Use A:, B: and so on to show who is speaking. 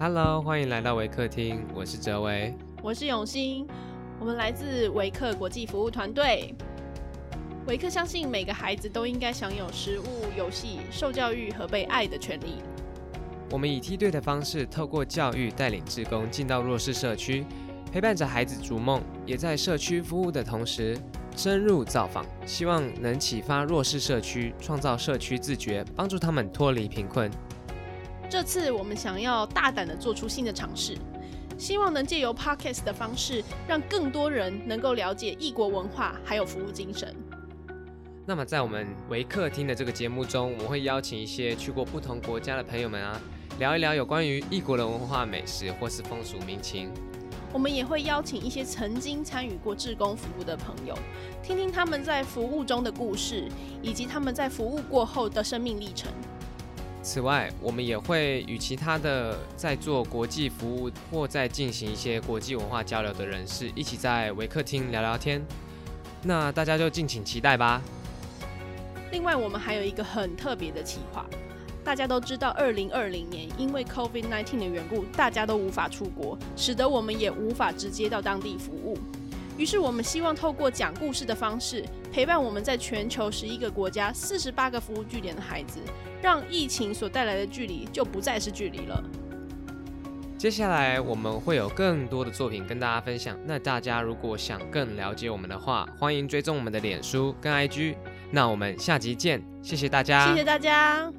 A: Hello，欢迎来到维客厅，我是哲维，
B: 我是永兴，我们来自维客国际服务团队。维客相信每个孩子都应该享有食物、游戏、受教育和被爱的权利。
A: 我们以梯队的方式，透过教育带领志工进到弱势社区，陪伴着孩子逐梦，也在社区服务的同时深入造访，希望能启发弱势社区，创造社区自觉，帮助他们脱离贫困。
B: 这次我们想要大胆的做出新的尝试，希望能借由 podcast 的方式，让更多人能够了解异国文化还有服务精神。
A: 那么在我们维客厅的这个节目中，我们会邀请一些去过不同国家的朋友们啊，聊一聊有关于异国的文化、美食或是风俗民情。
B: 我们也会邀请一些曾经参与过志工服务的朋友，听听他们在服务中的故事，以及他们在服务过后的生命历程。
A: 此外，我们也会与其他的在做国际服务或在进行一些国际文化交流的人士一起在维客厅聊聊天。那大家就敬请期待吧。
B: 另外，我们还有一个很特别的企划。大家都知道，二零二零年因为 COVID-19 的缘故，大家都无法出国，使得我们也无法直接到当地服务。于是，我们希望透过讲故事的方式，陪伴我们在全球十一个国家、四十八个服务据点的孩子。让疫情所带来的距离就不再是距离了。
A: 接下来我们会有更多的作品跟大家分享。那大家如果想更了解我们的话，欢迎追踪我们的脸书跟 IG。那我们下集见，谢谢大家，
B: 谢谢大家。